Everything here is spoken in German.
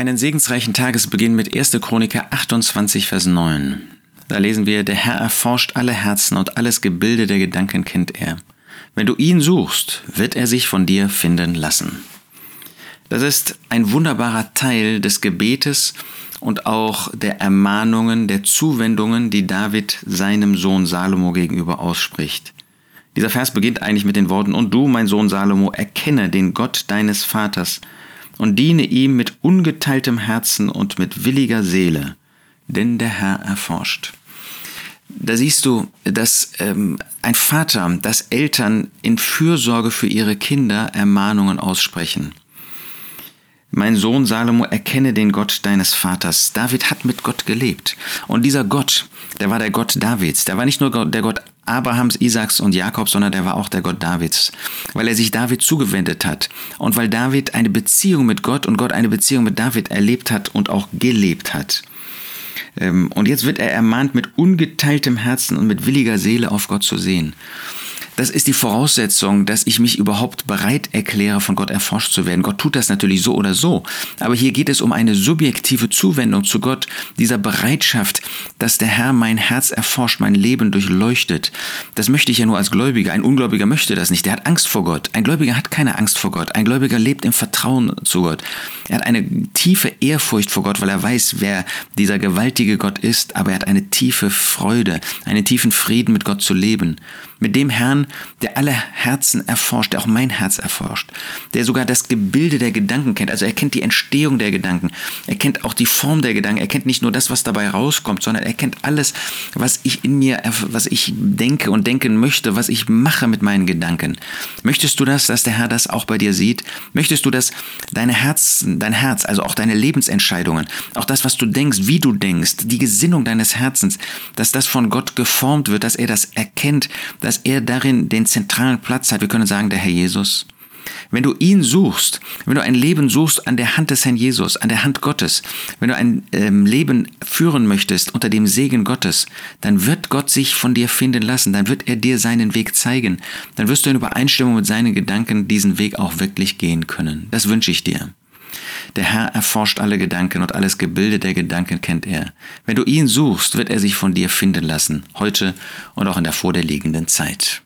Einen segensreichen Tagesbeginn mit 1. Chroniker 28, Vers 9. Da lesen wir, der Herr erforscht alle Herzen und alles Gebilde der Gedanken kennt er. Wenn du ihn suchst, wird er sich von dir finden lassen. Das ist ein wunderbarer Teil des Gebetes und auch der Ermahnungen, der Zuwendungen, die David seinem Sohn Salomo gegenüber ausspricht. Dieser Vers beginnt eigentlich mit den Worten, und du, mein Sohn Salomo, erkenne den Gott deines Vaters und diene ihm mit ungeteiltem Herzen und mit williger Seele, denn der Herr erforscht. Da siehst du, dass ähm, ein Vater, dass Eltern in Fürsorge für ihre Kinder Ermahnungen aussprechen. Mein Sohn Salomo, erkenne den Gott deines Vaters. David hat mit Gott gelebt. Und dieser Gott, der war der Gott Davids. Der war nicht nur der Gott Abrahams, Isaaks und Jakobs, sondern der war auch der Gott Davids. Weil er sich David zugewendet hat. Und weil David eine Beziehung mit Gott und Gott eine Beziehung mit David erlebt hat und auch gelebt hat. Ähm, und jetzt wird er ermahnt, mit ungeteiltem Herzen und mit williger Seele auf Gott zu sehen. Das ist die Voraussetzung, dass ich mich überhaupt bereit erkläre, von Gott erforscht zu werden. Gott tut das natürlich so oder so. Aber hier geht es um eine subjektive Zuwendung zu Gott, dieser Bereitschaft, dass der Herr mein Herz erforscht, mein Leben durchleuchtet. Das möchte ich ja nur als Gläubiger. Ein Ungläubiger möchte das nicht. Der hat Angst vor Gott. Ein Gläubiger hat keine Angst vor Gott. Ein Gläubiger lebt im Vertrauen zu Gott. Er hat eine tiefe Ehrfurcht vor Gott, weil er weiß, wer dieser gewaltige Gott ist. Aber er hat eine tiefe Freude, einen tiefen Frieden mit Gott zu leben. Mit dem Herrn, der alle Herzen erforscht, der auch mein Herz erforscht, der sogar das Gebilde der Gedanken kennt, also er kennt die Entstehung der Gedanken, er kennt auch die Form der Gedanken, er kennt nicht nur das, was dabei rauskommt, sondern er kennt alles, was ich in mir, was ich denke und denken möchte, was ich mache mit meinen Gedanken. Möchtest du das, dass der Herr das auch bei dir sieht? Möchtest du, dass deine Herzen, dein Herz, also auch deine Lebensentscheidungen, auch das, was du denkst, wie du denkst, die Gesinnung deines Herzens, dass das von Gott geformt wird, dass er das erkennt, dass er darin den zentralen Platz hat. Wir können sagen, der Herr Jesus. Wenn du ihn suchst, wenn du ein Leben suchst an der Hand des Herrn Jesus, an der Hand Gottes, wenn du ein ähm, Leben führen möchtest unter dem Segen Gottes, dann wird Gott sich von dir finden lassen, dann wird er dir seinen Weg zeigen, dann wirst du in Übereinstimmung mit seinen Gedanken diesen Weg auch wirklich gehen können. Das wünsche ich dir. Der Herr erforscht alle Gedanken und alles Gebilde der Gedanken kennt er. Wenn du ihn suchst, wird er sich von dir finden lassen, heute und auch in der vor dir liegenden Zeit.